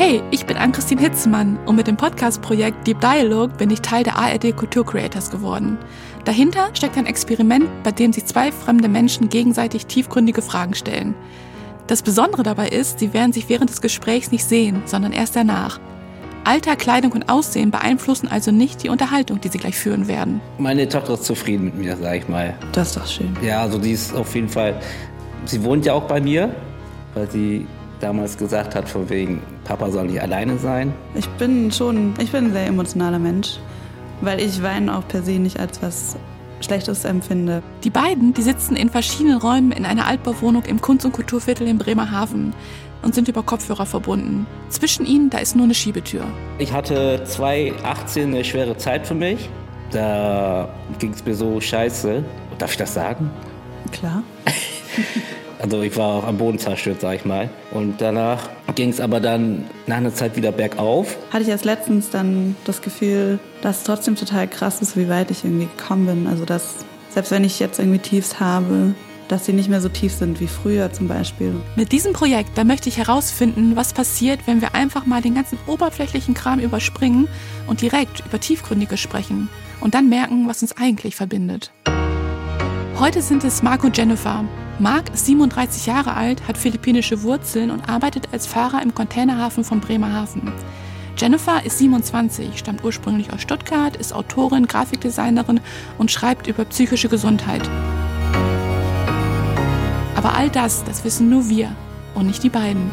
Hey, ich bin Ann-Christine Hitzmann und mit dem Podcast-Projekt Deep Dialogue bin ich Teil der ARD Kultur Creators geworden. Dahinter steckt ein Experiment, bei dem sich zwei fremde Menschen gegenseitig tiefgründige Fragen stellen. Das Besondere dabei ist, sie werden sich während des Gesprächs nicht sehen, sondern erst danach. Alter, Kleidung und Aussehen beeinflussen also nicht die Unterhaltung, die sie gleich führen werden. Meine Tochter ist zufrieden mit mir, sag ich mal. Das ist doch schön. Ja, also die ist auf jeden Fall. Sie wohnt ja auch bei mir, weil sie damals gesagt hat, von wegen, Papa soll nicht alleine sein. Ich bin schon, ich bin ein sehr emotionaler Mensch, weil ich Weinen auch per se nicht als was Schlechtes empfinde. Die beiden, die sitzen in verschiedenen Räumen in einer Altbauwohnung im Kunst- und Kulturviertel in Bremerhaven und sind über Kopfhörer verbunden. Zwischen ihnen, da ist nur eine Schiebetür. Ich hatte 2018 eine schwere Zeit für mich. Da ging es mir so scheiße. Darf ich das sagen? Klar. Also ich war auch am Boden zerstört, sag ich mal. Und danach ging es aber dann nach einer Zeit wieder bergauf. Hatte ich erst letztens dann das Gefühl, dass es trotzdem total krass ist, wie weit ich irgendwie gekommen bin. Also dass, selbst wenn ich jetzt irgendwie Tiefs habe, dass sie nicht mehr so tief sind wie früher zum Beispiel. Mit diesem Projekt, da möchte ich herausfinden, was passiert, wenn wir einfach mal den ganzen oberflächlichen Kram überspringen und direkt über Tiefgründige sprechen und dann merken, was uns eigentlich verbindet. Heute sind es und Jennifer. Mark ist 37 Jahre alt, hat philippinische Wurzeln und arbeitet als Fahrer im Containerhafen von Bremerhaven. Jennifer ist 27, stammt ursprünglich aus Stuttgart, ist Autorin, Grafikdesignerin und schreibt über psychische Gesundheit. Aber all das, das wissen nur wir und nicht die beiden.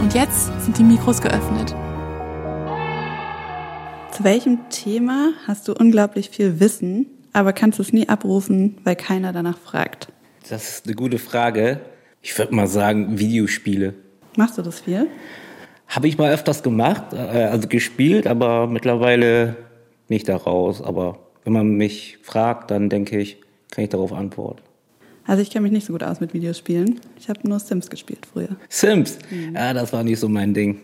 Und jetzt sind die Mikros geöffnet. Zu welchem Thema hast du unglaublich viel Wissen, aber kannst es nie abrufen, weil keiner danach fragt? Das ist eine gute Frage. Ich würde mal sagen, Videospiele. Machst du das viel? Habe ich mal öfters gemacht, äh, also gespielt, aber mittlerweile nicht daraus. Aber wenn man mich fragt, dann denke ich, kann ich darauf antworten. Also ich kenne mich nicht so gut aus mit Videospielen. Ich habe nur Sims gespielt früher. Sims? Mhm. Ja, das war nicht so mein Ding.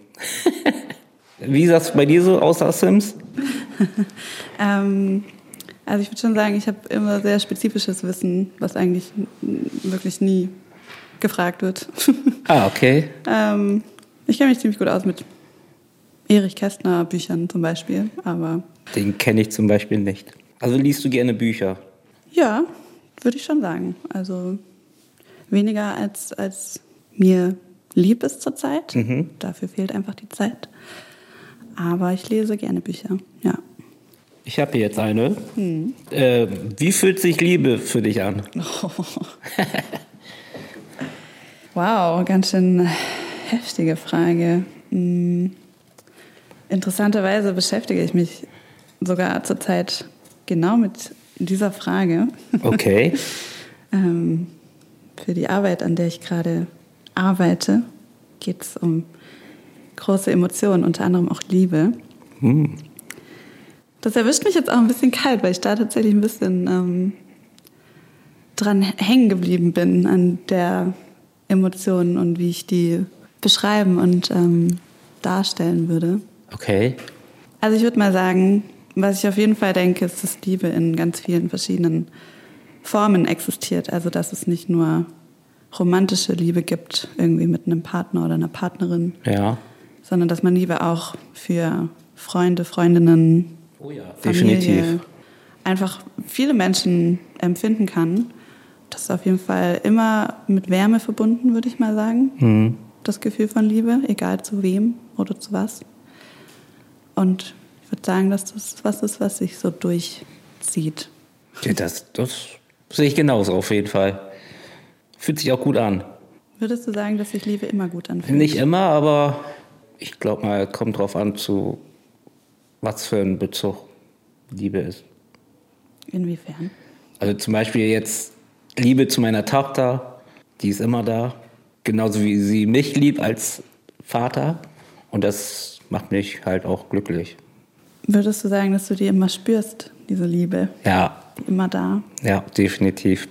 Wie sah es bei dir so außer Sims? ähm, also ich würde schon sagen, ich habe immer sehr spezifisches Wissen, was eigentlich wirklich nie gefragt wird. ah, okay. ähm, ich kenne mich ziemlich gut aus mit Erich Kästner Büchern zum Beispiel, aber... Den kenne ich zum Beispiel nicht. Also liest du gerne Bücher? Ja, würde ich schon sagen. Also weniger als, als mir lieb ist zurzeit. Mhm. Dafür fehlt einfach die Zeit. Aber ich lese gerne Bücher, ja. Ich habe hier jetzt eine. Hm. Äh, wie fühlt sich Liebe für dich an? Oh. wow, ganz schön heftige Frage. Hm. Interessanterweise beschäftige ich mich sogar zurzeit genau mit dieser Frage. Okay. ähm, für die Arbeit, an der ich gerade arbeite, geht es um große Emotionen, unter anderem auch Liebe. Hm. Das erwischt mich jetzt auch ein bisschen kalt, weil ich da tatsächlich ein bisschen ähm, dran hängen geblieben bin an der Emotion und wie ich die beschreiben und ähm, darstellen würde. Okay. Also ich würde mal sagen, was ich auf jeden Fall denke, ist, dass Liebe in ganz vielen verschiedenen Formen existiert. Also dass es nicht nur romantische Liebe gibt, irgendwie mit einem Partner oder einer Partnerin. Ja. Sondern dass man Liebe auch für Freunde, Freundinnen, oh ja, Familie, definitiv. einfach viele Menschen empfinden kann. Das ist auf jeden Fall immer mit Wärme verbunden, würde ich mal sagen. Mhm. Das Gefühl von Liebe, egal zu wem oder zu was. Und ich würde sagen, dass das was ist, was sich so durchzieht. Ja, das, das sehe ich genauso auf jeden Fall. Fühlt sich auch gut an. Würdest du sagen, dass sich Liebe immer gut anfühlt? Nicht immer, aber ich glaube mal, kommt drauf an, zu was für ein Bezug Liebe ist. Inwiefern? Also zum Beispiel jetzt Liebe zu meiner Tochter, die ist immer da. Genauso wie sie mich liebt als Vater. Und das macht mich halt auch glücklich. Würdest du sagen, dass du die immer spürst, diese Liebe? Ja. Immer da? Ja, definitiv.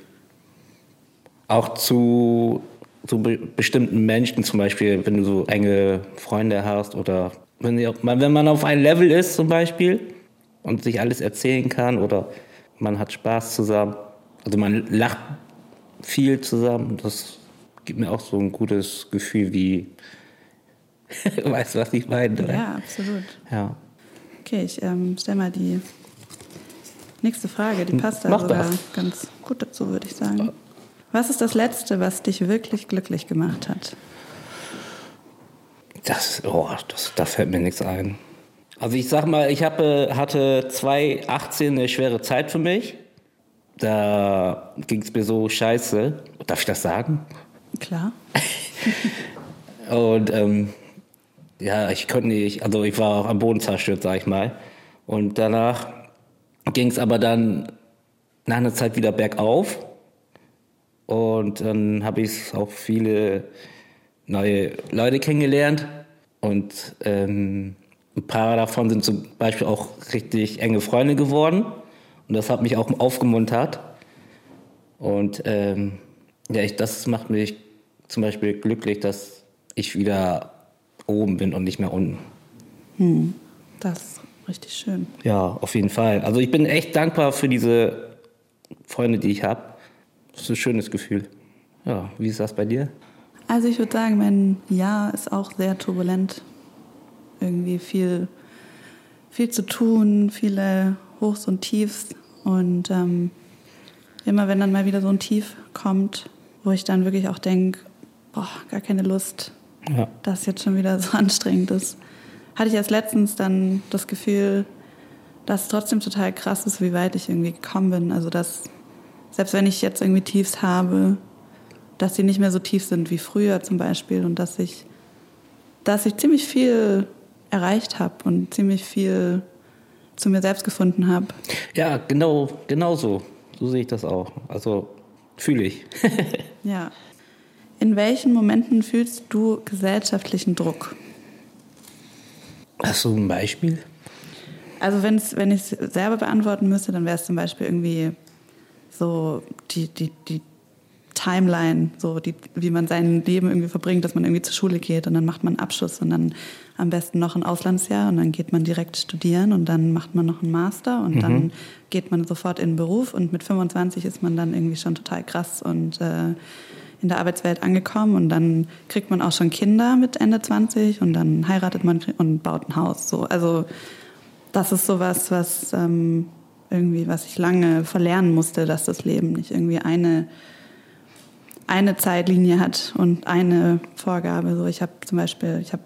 Auch zu, zu be bestimmten Menschen, zum Beispiel, wenn du so enge Freunde hast oder wenn, die, wenn man auf einem Level ist zum Beispiel und sich alles erzählen kann oder man hat Spaß zusammen. Also man lacht viel zusammen, das gibt mir auch so ein gutes Gefühl wie, weißt du, was ich meine? Oder? Ja, absolut. Ja. Okay, ich ähm, stelle mal die nächste Frage. Die passt da Mach sogar das. ganz gut dazu, würde ich sagen. Was ist das Letzte, was dich wirklich glücklich gemacht hat? Das, oh, das, da fällt mir nichts ein. Also ich sag mal, ich habe, hatte 2018 eine schwere Zeit für mich. Da ging es mir so scheiße. Darf ich das sagen? Klar. Und ähm, ja, ich konnte nicht, also ich war auch am Boden zerstört, sag ich mal. Und danach ging es aber dann nach einer Zeit wieder bergauf. Und dann habe ich auch viele neue Leute kennengelernt. Und ähm, ein paar davon sind zum Beispiel auch richtig enge Freunde geworden. Und das hat mich auch aufgemuntert. Und ähm, ja, ich, das macht mich zum Beispiel glücklich, dass ich wieder oben bin und nicht mehr unten. Das ist richtig schön. Ja, auf jeden Fall. Also ich bin echt dankbar für diese Freunde, die ich habe. Das ist ein schönes Gefühl. Ja, wie ist das bei dir? Also ich würde sagen, mein Jahr ist auch sehr turbulent. Irgendwie viel, viel zu tun, viele Hochs und Tiefs. Und ähm, immer wenn dann mal wieder so ein Tief kommt, wo ich dann wirklich auch denke, boah, gar keine Lust, Ja. dass jetzt schon wieder so anstrengend ist, hatte ich erst letztens dann das Gefühl, dass es trotzdem total krass ist, wie weit ich irgendwie gekommen bin. Also dass selbst wenn ich jetzt irgendwie Tiefs habe, dass sie nicht mehr so tief sind wie früher zum Beispiel und dass ich, dass ich ziemlich viel erreicht habe und ziemlich viel zu mir selbst gefunden habe. Ja, genau, genau so. So sehe ich das auch. Also fühle ich. Ja. In welchen Momenten fühlst du gesellschaftlichen Druck? Hast du ein Beispiel? Also wenn's, wenn ich es selber beantworten müsste, dann wäre es zum Beispiel irgendwie so die, die, die Timeline, so die, wie man sein Leben irgendwie verbringt, dass man irgendwie zur Schule geht und dann macht man einen Abschluss und dann am besten noch ein Auslandsjahr und dann geht man direkt studieren und dann macht man noch einen Master und dann geht man sofort in den Beruf und mit 25 ist man dann irgendwie schon total krass und äh, in der Arbeitswelt angekommen und dann kriegt man auch schon Kinder mit Ende 20 und dann heiratet man und baut ein Haus. So, also das ist sowas, was ähm, irgendwie, was ich lange verlernen musste, dass das Leben nicht irgendwie eine eine Zeitlinie hat und eine Vorgabe. So, ich habe zum Beispiel, ich habe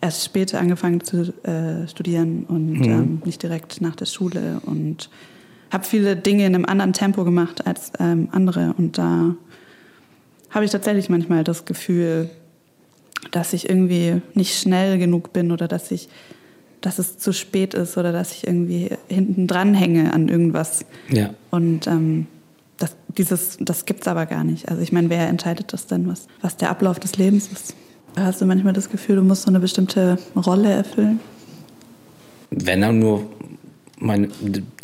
erst später angefangen zu äh, studieren und ähm, nicht direkt nach der Schule und habe viele Dinge in einem anderen Tempo gemacht als ähm, andere und da habe ich tatsächlich manchmal das Gefühl, dass ich irgendwie nicht schnell genug bin oder dass ich, dass es zu spät ist oder dass ich irgendwie hinten dran hänge an irgendwas. Ja. Und ähm, das, dieses, das gibt's aber gar nicht. Also ich meine, wer entscheidet das denn, was, was der Ablauf des Lebens ist? Hast du manchmal das Gefühl, du musst so eine bestimmte Rolle erfüllen? Wenn dann nur meine,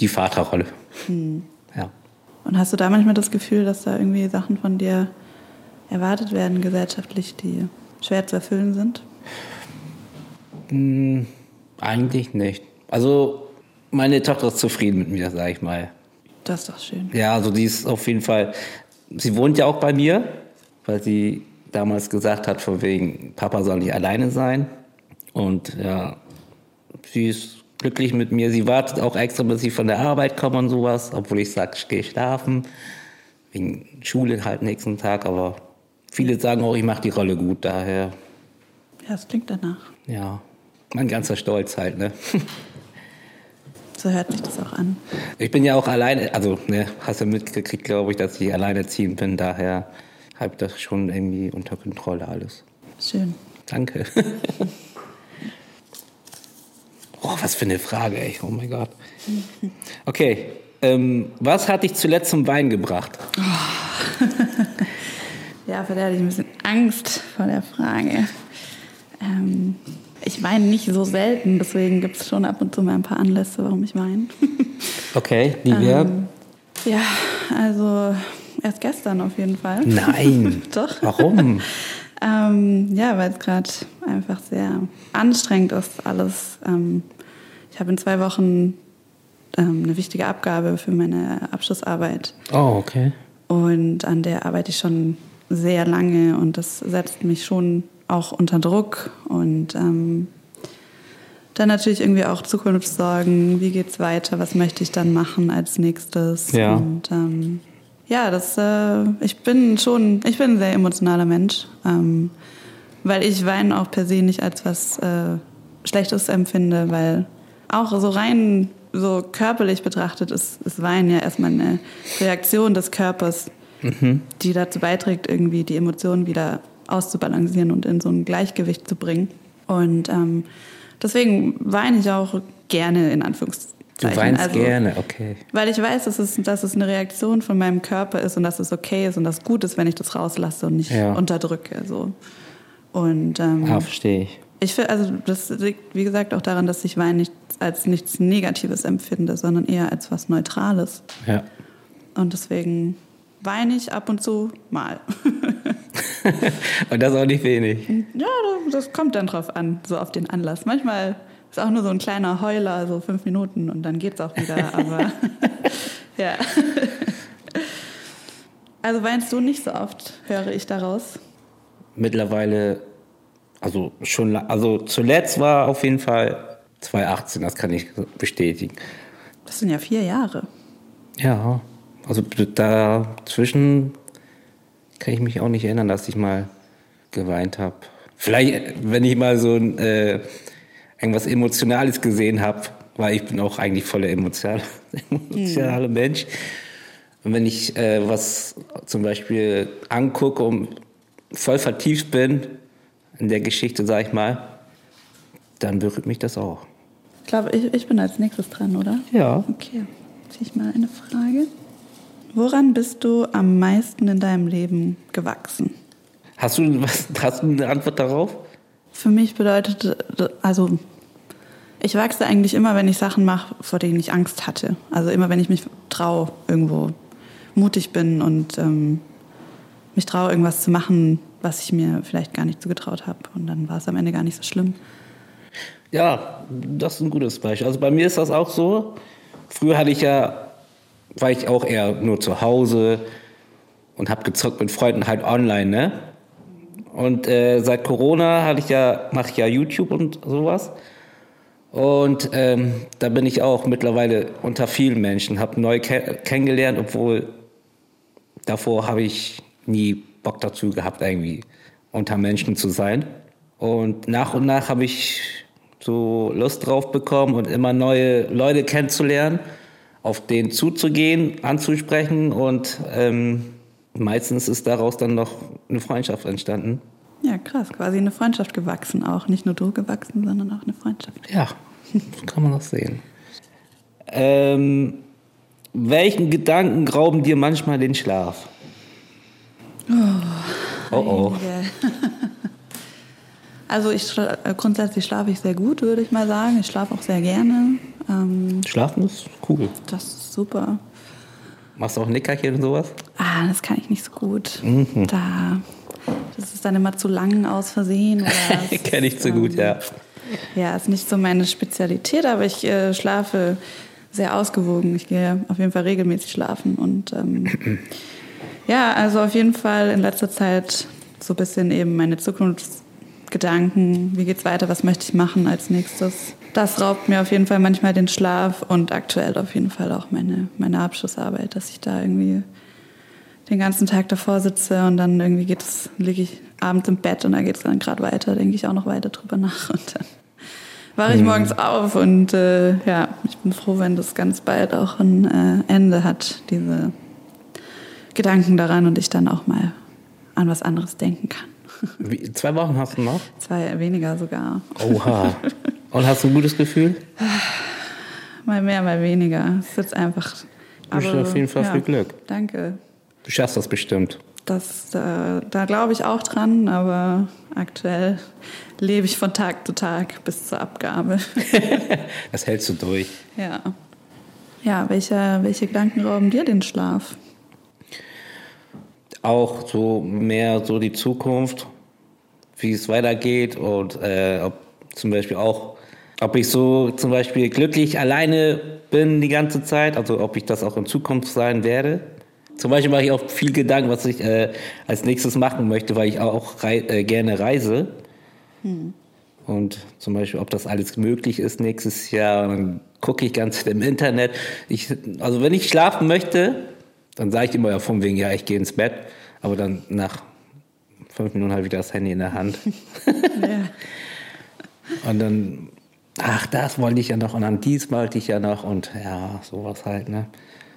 die Vaterrolle. Ja. Und hast du da manchmal das Gefühl, dass da irgendwie Sachen von dir erwartet werden gesellschaftlich, die schwer zu erfüllen sind? Hm, eigentlich nicht. Also meine Tochter ist zufrieden mit mir, sag ich mal. Das ist doch schön. Ja, also die ist auf jeden Fall. Sie wohnt ja auch bei mir, weil sie damals gesagt hat, von wegen Papa soll nicht alleine sein. Und ja, sie ist glücklich mit mir. Sie wartet auch extra, bis ich von der Arbeit komme und sowas, obwohl ich sage, ich gehe schlafen. Wegen Schule halt nächsten Tag, aber viele sagen auch, ich mache die Rolle gut, daher, Ja, es klingt danach. ja, mein ganzer Stolz halt, ne? So hört sich das auch an. Ich bin ja auch alleine, also ne, hast du mitgekriegt, glaube ich, dass ich alleinerziehend bin, daher habe ich das schon irgendwie unter Kontrolle alles. Schön. Danke. oh, was für eine Frage, ey. Oh mein Gott. Okay, ähm, was hat dich zuletzt zum Wein gebracht? Ja, vor der hatte ich ein bisschen Angst vor der Frage. Ähm, ich weine nicht so selten, deswegen gibt es schon ab und zu mal ein paar Anlässe, warum ich weine. Okay, die wäre? Ähm, ja, also erst gestern auf jeden Fall. Nein. Doch. Warum? Ähm, ja, weil es gerade einfach sehr anstrengend ist alles. Ähm, ich habe in zwei Wochen ähm, eine wichtige Abgabe für meine Abschlussarbeit Oh, okay. und an der arbeite ich schon sehr lange und das setzt mich schon auch unter Druck und ähm, dann natürlich irgendwie auch Zukunftssorgen, wie geht's weiter, was möchte ich dann machen als nächstes? Ja. und ähm, ja, das, äh, ich bin schon, ich bin ein sehr emotionaler Mensch, ähm, weil ich Weinen auch per se nicht als was äh, Schlechtes empfinde, weil auch so rein so körperlich betrachtet ist, ist Weinen ja erstmal eine Reaktion des Körpers, die dazu beiträgt, irgendwie die Emotionen wieder auszubalancieren und in so ein Gleichgewicht zu bringen. Und ähm, deswegen weine ich auch gerne in Anführungszeichen. Du weinst Also, gerne, okay. weil ich weiß, dass es, dass es eine Reaktion von meinem Körper ist und dass es okay ist und dass es gut ist, wenn ich das rauslasse und nicht Ja. unterdrücke. So. Und ähm, Ah, verstehe ich. ich finde, also das liegt, wie gesagt, auch daran, dass ich Wein nicht als nichts Negatives empfinde, sondern eher als was Neutrales. Ja. Und deswegen weine ich ab und zu mal. Und das auch nicht wenig. ja, das kommt dann drauf an, so auf den Anlass. Manchmal ist auch nur so ein kleiner Heuler, so fünf Minuten und dann geht's auch wieder. Aber ja. Also weinst du nicht so oft, höre ich daraus. Mittlerweile, also schon, also zuletzt war auf jeden Fall 2018, das kann ich bestätigen. Das sind ja vier Jahre. Ja, also dazwischen kann ich mich auch nicht erinnern, dass ich mal geweint habe. Vielleicht, wenn ich mal so ein, äh, irgendwas Emotionales gesehen habe, weil ich bin auch eigentlich voller emotional, emotionaler Mensch. Und wenn ich äh, was zum Beispiel angucke und voll vertieft bin in der Geschichte, sag ich mal, dann berührt mich das auch. Ich glaube, ich, ich bin als nächstes dran, oder? Ja. Okay, ziehe ich mal eine Frage. Woran bist du am meisten in deinem Leben gewachsen? Hast du, was, hast du eine Antwort darauf? Für mich bedeutet, also ich wachse eigentlich immer, wenn ich Sachen mache, vor denen ich Angst hatte. Also immer, wenn ich mich traue, irgendwo mutig bin und ähm, mich traue, irgendwas zu machen, was ich mir vielleicht gar nicht zugetraut habe. Und dann war es am Ende gar nicht so schlimm. Ja, das ist ein gutes Beispiel. Also bei mir ist das auch so. Früher hatte ich ja, war ich auch eher nur zu Hause und habe gezockt mit Freunden halt online, ne? Und äh, seit Corona hatte ich ja, mache ich ja YouTube und sowas. Und ähm, da bin ich auch mittlerweile unter vielen Menschen, habe neu ke kennengelernt, obwohl davor habe ich nie Bock dazu gehabt, irgendwie unter Menschen zu sein. Und nach und nach habe ich so Lust drauf bekommen und immer neue Leute kennenzulernen, auf denen zuzugehen, anzusprechen und ähm, meistens ist daraus dann noch eine Freundschaft entstanden. Ja, krass, quasi eine Freundschaft gewachsen auch. Nicht nur du gewachsen, sondern auch eine Freundschaft. Ja, kann man das sehen. Ähm, welchen Gedanken rauben dir manchmal den Schlaf? Oh oh. Also ich äh, grundsätzlich schlafe ich sehr gut, würde ich mal sagen. Ich schlafe auch sehr gerne. Ähm, Schlafen ist cool. das ist super. Machst du auch Nickerchen und sowas? Ah, das kann ich nicht so gut. Mhm. Da, das ist dann immer zu lang aus Versehen. Oder es Kenn ich zu gut, ähm, ja. Ja, ist nicht so meine Spezialität, aber ich äh, schlafe sehr ausgewogen. Ich gehe auf jeden Fall regelmäßig schlafen. Und ähm, ja, also auf jeden Fall in letzter Zeit so ein bisschen eben meine Zukunftsgedanken. Wie geht's weiter? Was möchte ich machen als nächstes? Das raubt mir auf jeden Fall manchmal den Schlaf und aktuell auf jeden Fall auch meine, meine Abschlussarbeit, dass ich da irgendwie den ganzen Tag davor sitze und dann irgendwie geht es, liege ich abends im Bett und da geht es dann gerade weiter, denke ich auch noch weiter drüber nach und dann wache ich morgens auf und äh, ja, ich bin froh, wenn das ganz bald auch ein äh, Ende hat, diese Gedanken daran und ich dann auch mal an was anderes denken kann. Wie, zwei Wochen hast du noch? Zwei weniger sogar. Oha. Und hast du ein gutes Gefühl? Mal mehr, mal weniger. Es ist jetzt einfach. Wünsche dir auf jeden Fall viel Glück. Danke. Du schaffst das bestimmt. Das, äh, da glaube ich auch dran, aber aktuell lebe ich von Tag zu Tag bis zur Abgabe. Das hältst du durch. ja. Ja, welche, welche Gedanken rauben dir den Schlaf? Auch so mehr so die Zukunft, wie es weitergeht und äh, ob zum Beispiel auch, ob ich so zum Beispiel glücklich alleine bin die ganze Zeit, also ob ich das auch in Zukunft sein werde. Zum Beispiel mache ich auch viel Gedanken, was ich äh, als nächstes machen möchte, weil ich auch rei äh, gerne reise. Hm. Und zum Beispiel, ob das alles möglich ist nächstes Jahr. dann gucke ich ganz im Internet. Ich, also wenn ich schlafen möchte, dann sage ich immer ja von wegen, ja, ich gehe ins Bett. Aber dann nach fünf Minuten habe ich das Handy in der Hand. ja. Und dann, ach, das wollte ich ja noch und dann dies wollte ich ja noch und ja, sowas halt, ne?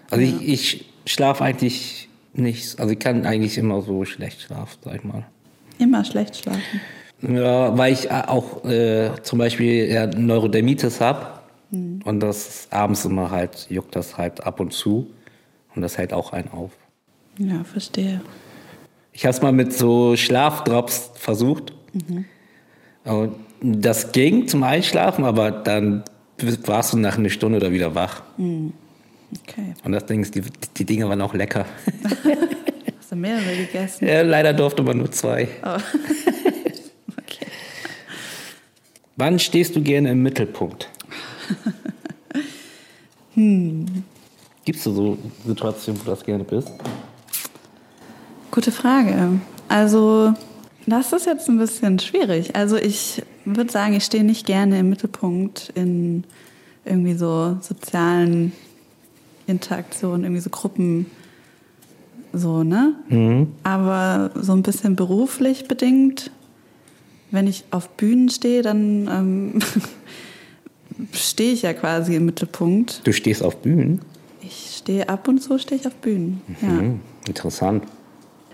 Also ja. ich, ich schlafe eigentlich nicht, also ich kann eigentlich immer so schlecht schlafen, sag ich mal. Immer schlecht schlafen? Ja, weil ich auch äh, zum Beispiel ja, Neurodermitis habe mhm. und das abends immer halt, juckt das halt ab und zu und das hält auch einen auf. Ja, verstehe. Ich habe es mal mit so Schlafdrops versucht. Mhm. Und das ging zum Einschlafen, aber dann warst du nach einer Stunde oder wieder wach. Mhm. Okay. Und das Ding ist, die, die Dinge waren auch lecker. Hast du mehrere gegessen? Ja, leider durfte man nur zwei. Oh. okay. Wann stehst du gerne im Mittelpunkt? hm. Gibt es so Situationen, wo du das gerne bist? Gute Frage. Also, das ist jetzt ein bisschen schwierig. Also, ich würde sagen, ich stehe nicht gerne im Mittelpunkt in irgendwie so sozialen Interaktionen, irgendwie so Gruppen, so, ne? Mhm. Aber so ein bisschen beruflich bedingt, wenn ich auf Bühnen stehe, dann ähm, stehe ich ja quasi im Mittelpunkt. Du stehst auf Bühnen? Ich stehe ab und zu stehe ich auf Bühnen. Mhm. Ja. Interessant.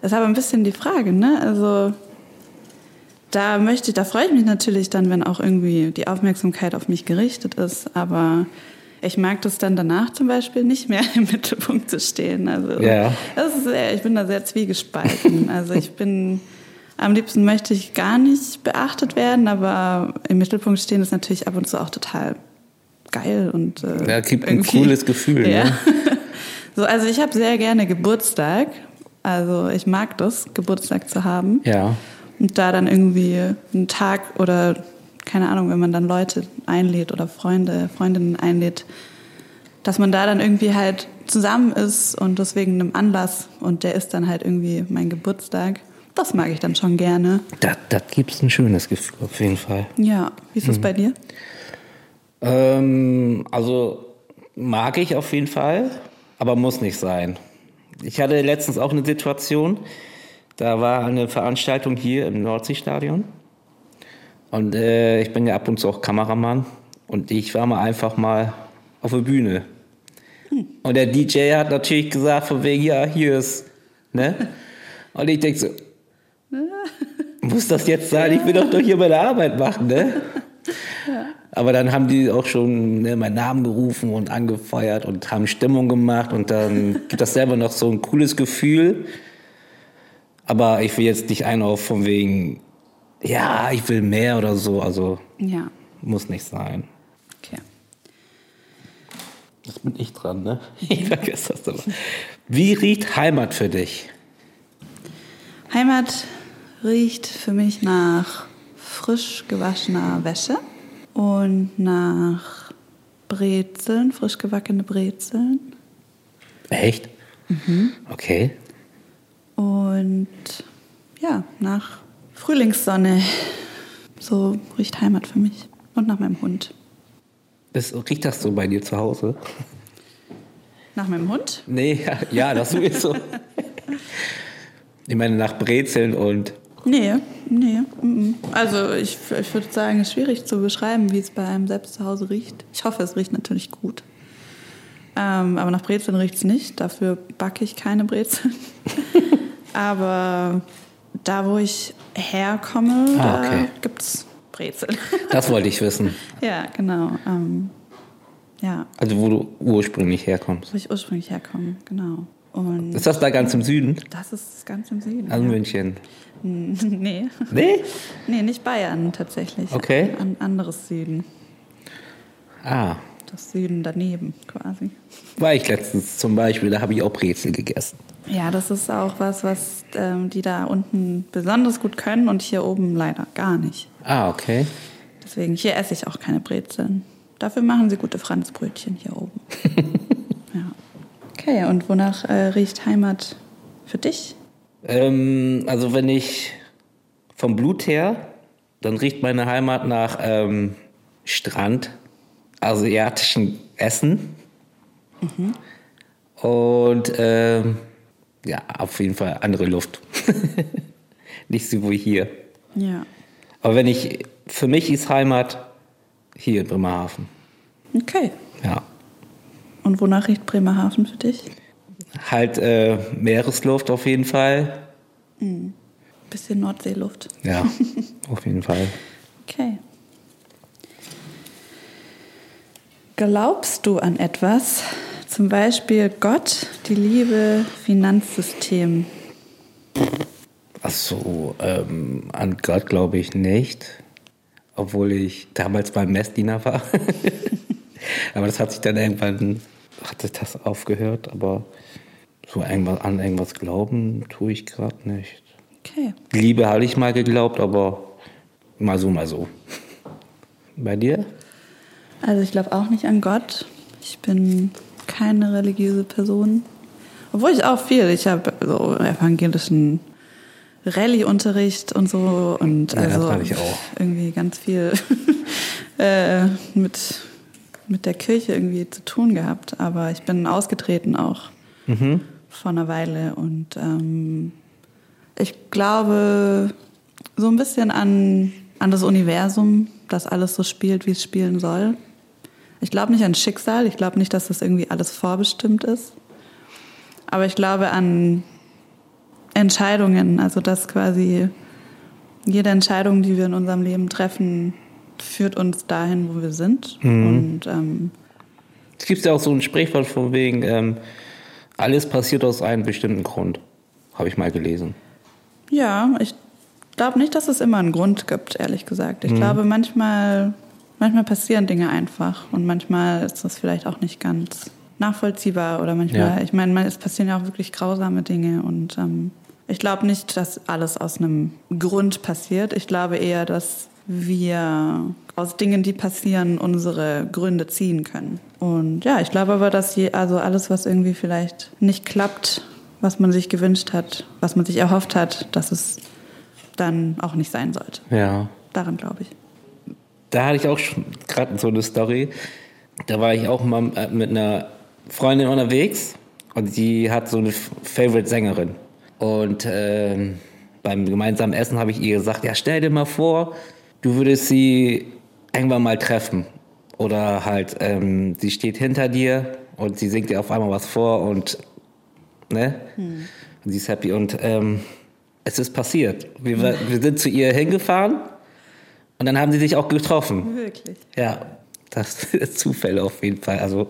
Das ist aber ein bisschen die Frage, ne? Also da möchte ich, da freue ich mich natürlich dann, wenn auch irgendwie die Aufmerksamkeit auf mich gerichtet ist. Aber ich mag das dann danach zum Beispiel nicht mehr im Mittelpunkt zu stehen. Also ja. das ist sehr, ich bin da sehr zwiegespalten. Also ich bin am liebsten möchte ich gar nicht beachtet werden, aber im Mittelpunkt stehen ist natürlich ab und zu auch total geil und äh, ja, gibt ein cooles Gefühl. Ja. Ne? so, also ich habe sehr gerne Geburtstag. Also ich mag das, Geburtstag zu haben. Ja. Und da dann irgendwie einen Tag oder keine Ahnung, wenn man dann Leute einlädt oder Freunde, Freundinnen einlädt, dass man da dann irgendwie halt zusammen ist und deswegen einem Anlass und der ist dann halt irgendwie mein Geburtstag. Das mag ich dann schon gerne. Da, da gibt es ein schönes Gefühl auf jeden Fall. Ja, wie ist das mhm. bei dir? Ähm, also mag ich auf jeden Fall, aber muss nicht sein. Ich hatte letztens auch eine Situation, da war eine Veranstaltung hier im Nordseestadion und äh, ich bin ja ab und zu auch Kameramann. Und ich war mal einfach mal auf der Bühne. Hm. Und der DJ hat natürlich gesagt, von wegen, ja, hier ist, ne? Und ich denke so, muss das jetzt sein? Ich will doch doch hier meine Arbeit machen, ne? Ja. Aber dann haben die auch schon ne, meinen Namen gerufen und angefeuert und haben Stimmung gemacht und dann gibt das selber noch so ein cooles Gefühl. Aber ich will jetzt nicht einen auf von wegen, ja, ich will mehr oder so. Also ja. muss nicht sein. Okay. Jetzt bin ich dran, ne? Ich vergesse das immer. Wie riecht Heimat für dich? Heimat riecht für mich nach frisch gewaschener Wäsche und nach Brezeln, frisch gewackene Brezeln. Echt? Mhm. Okay. Und ja, nach Frühlingssonne. So riecht Heimat für mich. Und nach meinem Hund. Das, riecht das so bei dir zu Hause? Nach meinem Hund? Nee, ja, ja das sowieso. ich meine, nach Brezeln und. Nee, nee. Also, ich, ich würde sagen, es ist schwierig zu beschreiben, wie es bei einem selbst zu Hause riecht. Ich hoffe, es riecht natürlich gut. Ähm, aber nach Brezeln riecht es nicht. Dafür backe ich keine Brezeln. aber da, wo ich herkomme, ah, okay. da gibt es Brezel. Das wollte ich wissen. ja, genau. Ähm, ja. Also wo du ursprünglich herkommst. Wo ich ursprünglich herkomme, genau. Und ist das da ganz im Süden? Das ist ganz im Süden. Also ja. München? Nee. Nee? Nee, nicht Bayern tatsächlich. Okay. Ein anderes Süden. Ah. Das Süden daneben quasi. War ich letztens zum Beispiel, da habe ich auch Brezel gegessen. Ja, das ist auch was, was ähm, die da unten besonders gut können und hier oben leider gar nicht. Ah, okay. Deswegen, hier esse ich auch keine Brezeln. Dafür machen sie gute Franzbrötchen hier oben. ja. Okay, und wonach äh, riecht Heimat für dich? Ähm, also wenn ich vom Blut her, dann riecht meine Heimat nach ähm, Strand, asiatischen Essen. Mhm. Und ähm, ja, auf jeden Fall andere Luft. Nicht so wie hier. Ja. Aber wenn ich, für mich ist Heimat hier in Bremerhaven. Okay. Ja. Und wonach riecht Bremerhaven für dich? Halt äh, Meeresluft auf jeden Fall. Mhm. Bisschen Nordseeluft. Ja, auf jeden Fall. Okay. Glaubst du an etwas? Zum Beispiel Gott, die Liebe, Finanzsystem. Ach so, ähm, an Gott glaube ich nicht. Obwohl ich damals beim Messdiener war. aber das hat sich dann irgendwann, hatte das aufgehört. Aber so irgendwas, an irgendwas glauben tue ich gerade nicht. Okay. Liebe habe ich mal geglaubt, aber mal so, mal so. Bei dir? Also ich glaube auch nicht an Gott. Ich bin keine religiöse Person. Obwohl ich auch viel, ich habe so evangelischen Rallye-Unterricht und so und Ja, also irgendwie ganz viel äh, mit, mit der Kirche irgendwie zu tun gehabt. Aber ich bin ausgetreten auch Mhm. vor einer Weile und ähm, ich glaube so ein bisschen an, an das Universum, das alles so spielt, wie es spielen soll. Ich glaube nicht an Schicksal, ich glaube nicht, dass das irgendwie alles vorbestimmt ist. Aber ich glaube an Entscheidungen, also dass quasi jede Entscheidung, die wir in unserem Leben treffen, führt uns dahin, wo wir sind. Und ähm, Es gibt ja auch so ein Sprichwort von wegen, ähm, alles passiert aus einem bestimmten Grund. Habe ich mal gelesen. Ja, ich glaube nicht, dass es immer einen Grund gibt, ehrlich gesagt. Ich glaube, manchmal, manchmal passieren Dinge einfach und manchmal ist das vielleicht auch nicht ganz nachvollziehbar oder manchmal, Ja. ich meine, es passieren ja auch wirklich grausame Dinge und ähm, ich glaube nicht, dass alles aus einem Grund passiert. Ich glaube eher, dass wir aus Dingen, die passieren, unsere Gründe ziehen können. Und ja, ich glaube aber, dass je, also alles, was irgendwie vielleicht nicht klappt, was man sich gewünscht hat, was man sich erhofft hat, dass es dann auch nicht sein sollte. Ja. Daran glaube ich. Da hatte ich auch schon gerade so eine Story. Da war ich auch mal äh, mit einer Freundin unterwegs und die hat so eine Favorite-Sängerin. Und ähm, beim gemeinsamen Essen habe ich ihr gesagt, ja stell dir mal vor, du würdest sie irgendwann mal treffen. Oder halt, ähm, sie steht hinter dir und sie singt dir auf einmal was vor und ne? Und sie ist happy. Und ähm, es ist passiert. Wir, wir sind zu ihr hingefahren und dann haben sie sich auch getroffen. Wirklich. Ja, das ist Zufälle auf jeden Fall. Also,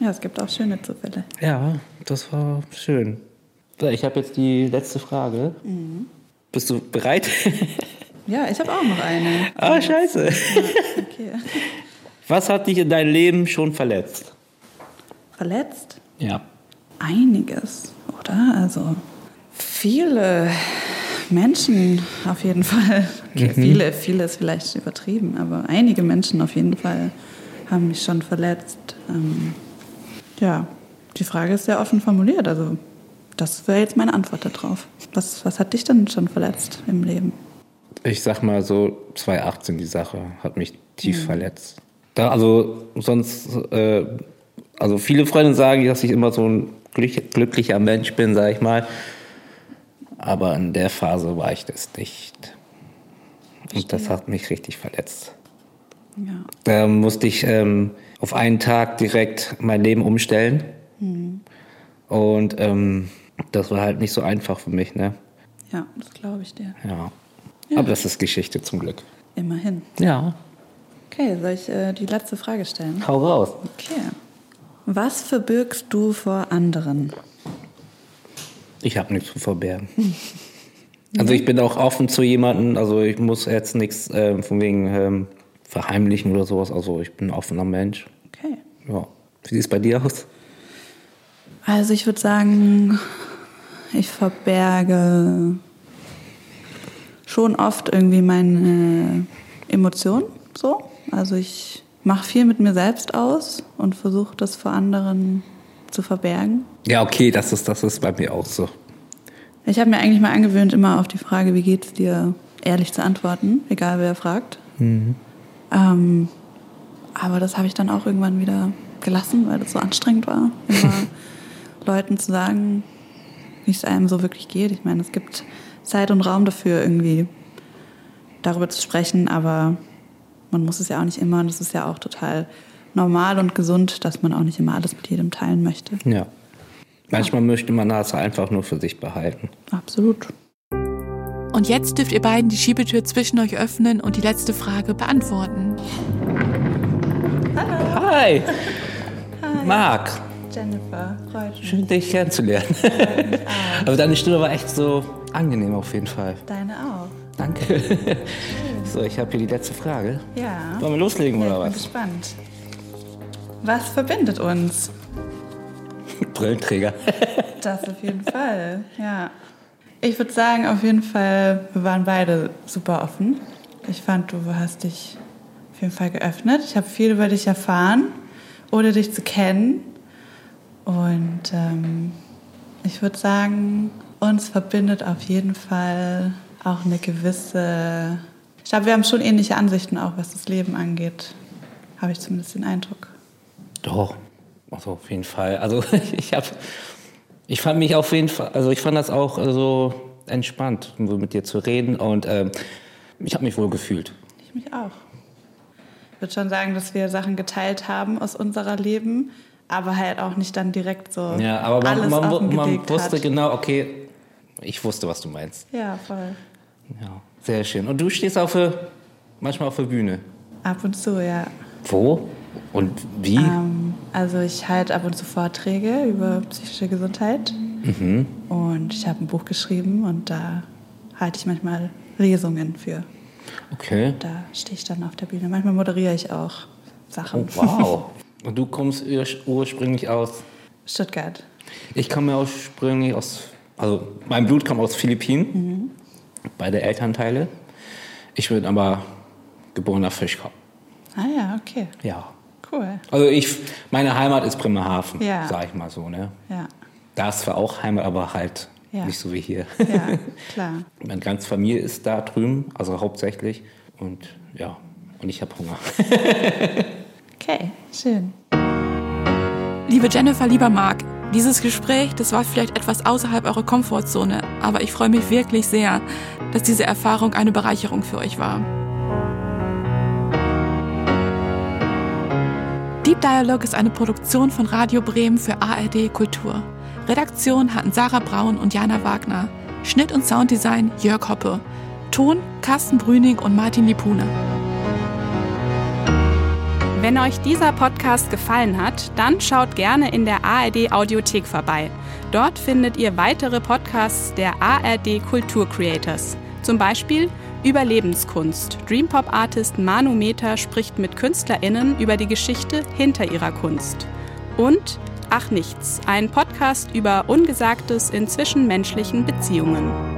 Ja, es gibt auch schöne Zufälle. ja, das war schön. Ich habe jetzt die letzte Frage. Bist du bereit? Ja, ich habe auch noch eine. ah, scheiße. Okay. Was hat dich in deinem Leben schon verletzt? Verletzt? Ja. Einiges, oder? Also viele Menschen auf jeden Fall. Okay, Viele, viele ist vielleicht übertrieben, aber einige Menschen auf jeden Fall haben mich schon verletzt. Ähm, ja, die Frage ist sehr offen formuliert. Also das wäre jetzt meine Antwort darauf. Was, was hat dich denn schon verletzt im Leben? Ich sag mal so, 2018 die Sache hat mich tief verletzt. Da, also sonst, äh, also viele Freunde sagen, dass ich immer so ein glück, glücklicher Mensch bin, sag ich mal. Aber in der Phase war ich das nicht. Und das hat mich richtig verletzt. Ja. Da musste ich ähm, auf einen Tag direkt mein Leben umstellen. Und ähm, das war halt nicht so einfach für mich, ne? Ja, das glaube ich dir. Ja. Aber das ist Geschichte zum Glück. Immerhin. Ja. Okay, soll ich äh, die letzte Frage stellen? Hau raus. Okay. Was verbirgst du vor anderen? Ich habe nichts zu verbergen. Also ich bin auch offen zu jemandem, also ich muss jetzt nichts ähm, von wegen ähm, verheimlichen oder sowas. Also ich bin ein offener Mensch. Okay. Ja. Wie sieht es bei dir aus? Also ich würde sagen, ich verberge schon oft irgendwie meine Emotionen so. Also ich mache viel mit mir selbst aus und versuche das vor anderen zu verbergen. Ja, okay, das ist, das ist bei mir auch so. Ich habe mir eigentlich mal angewöhnt, immer auf die Frage, wie geht's dir, ehrlich zu antworten, egal wer fragt. Mhm. Ähm, aber das habe ich dann auch irgendwann wieder gelassen, weil das so anstrengend war, immer Leuten zu sagen, wie es einem so wirklich geht. Ich meine, es gibt Zeit und Raum dafür, irgendwie darüber zu sprechen, aber man muss es ja auch nicht immer und es ist ja auch total normal und gesund, dass man auch nicht immer alles mit jedem teilen möchte. Ja. Manchmal ja. möchte man das einfach nur für sich behalten. Absolut. Und jetzt dürft ihr beiden die Schiebetür zwischen euch öffnen und die letzte Frage beantworten. Hallo. Hi. Hi. Marc. Jennifer, freut mich. Schön, dich kennenzulernen. Aber deine Stimme war echt so angenehm auf jeden Fall. Deine auch. Danke. So, ich habe hier die letzte Frage. Ja. Wollen wir loslegen ja, oder ich bin was? gespannt. Was verbindet uns? Brillenträger. Das auf jeden Fall, ja. Ich würde sagen, auf jeden Fall, wir waren beide super offen. Ich fand, du hast dich auf jeden Fall geöffnet. Ich habe viel über dich erfahren, ohne dich zu kennen. Und ähm, ich würde sagen, uns verbindet auf jeden Fall auch eine gewisse. Ich glaube, wir haben schon ähnliche Ansichten, auch was das Leben angeht. Habe ich zumindest den Eindruck. Doch, also auf jeden Fall. Also ich habe, ich fand mich auf jeden Fall, also ich fand das auch so entspannt, mit dir zu reden und ähm, ich habe mich wohl gefühlt. Ich mich auch. Ich würde schon sagen, dass wir Sachen geteilt haben aus unserer Leben, aber halt auch nicht dann direkt so. Ja, aber man, alles man, man wusste hat. genau, okay, ich wusste, was du meinst. Ja, voll. Ja, sehr schön. Und du stehst auf der, manchmal auf der Bühne. Ab und zu, ja. Wo? Und wie? Ähm, also ich halte ab und zu Vorträge über psychische Gesundheit. Mhm. Und ich habe ein Buch geschrieben und da halte ich manchmal Lesungen für. Okay. Da stehe ich dann auf der Bühne. Manchmal moderiere ich auch Sachen. Oh, wow. Und du kommst ur ursprünglich aus? Stuttgart. Ich komme ursprünglich aus, also mein Blut kommt aus Philippinen, Mhm. beide Elternteile. Ich bin aber geborener Fischkopf. Ah ja, okay. Ja. Cool. Also ich, meine Heimat ist Bremerhaven, Ja. sag ich mal so. Ne? Ja, Da ist zwar auch Heimat, aber halt Ja. nicht so wie hier. ja, klar. Meine ganze Familie ist da drüben, also hauptsächlich. Und ja, und ich habe Hunger. Okay, schön. Liebe Jennifer, lieber Marc, dieses Gespräch, das war vielleicht etwas außerhalb eurer Komfortzone, aber ich freue mich wirklich sehr, dass diese Erfahrung eine Bereicherung für euch war. Deep Dialog ist eine Produktion von Radio Bremen für ARD Kultur. Redaktion hatten Sarah Braun und Jana Wagner. Schnitt und Sounddesign Jörg Hoppe. Ton Carsten Brüning und Martin Lipune. Wenn euch dieser Podcast gefallen hat, dann schaut gerne in der ARD Audiothek vorbei. Dort findet ihr weitere Podcasts der ARD Kultur Creators. Zum Beispiel Überlebenskunst. Dreampop Artist Manu Meter spricht mit KünstlerInnen über die Geschichte hinter ihrer Kunst. Und Ach Nichts, ein Podcast über Ungesagtes in zwischenmenschlichen Beziehungen.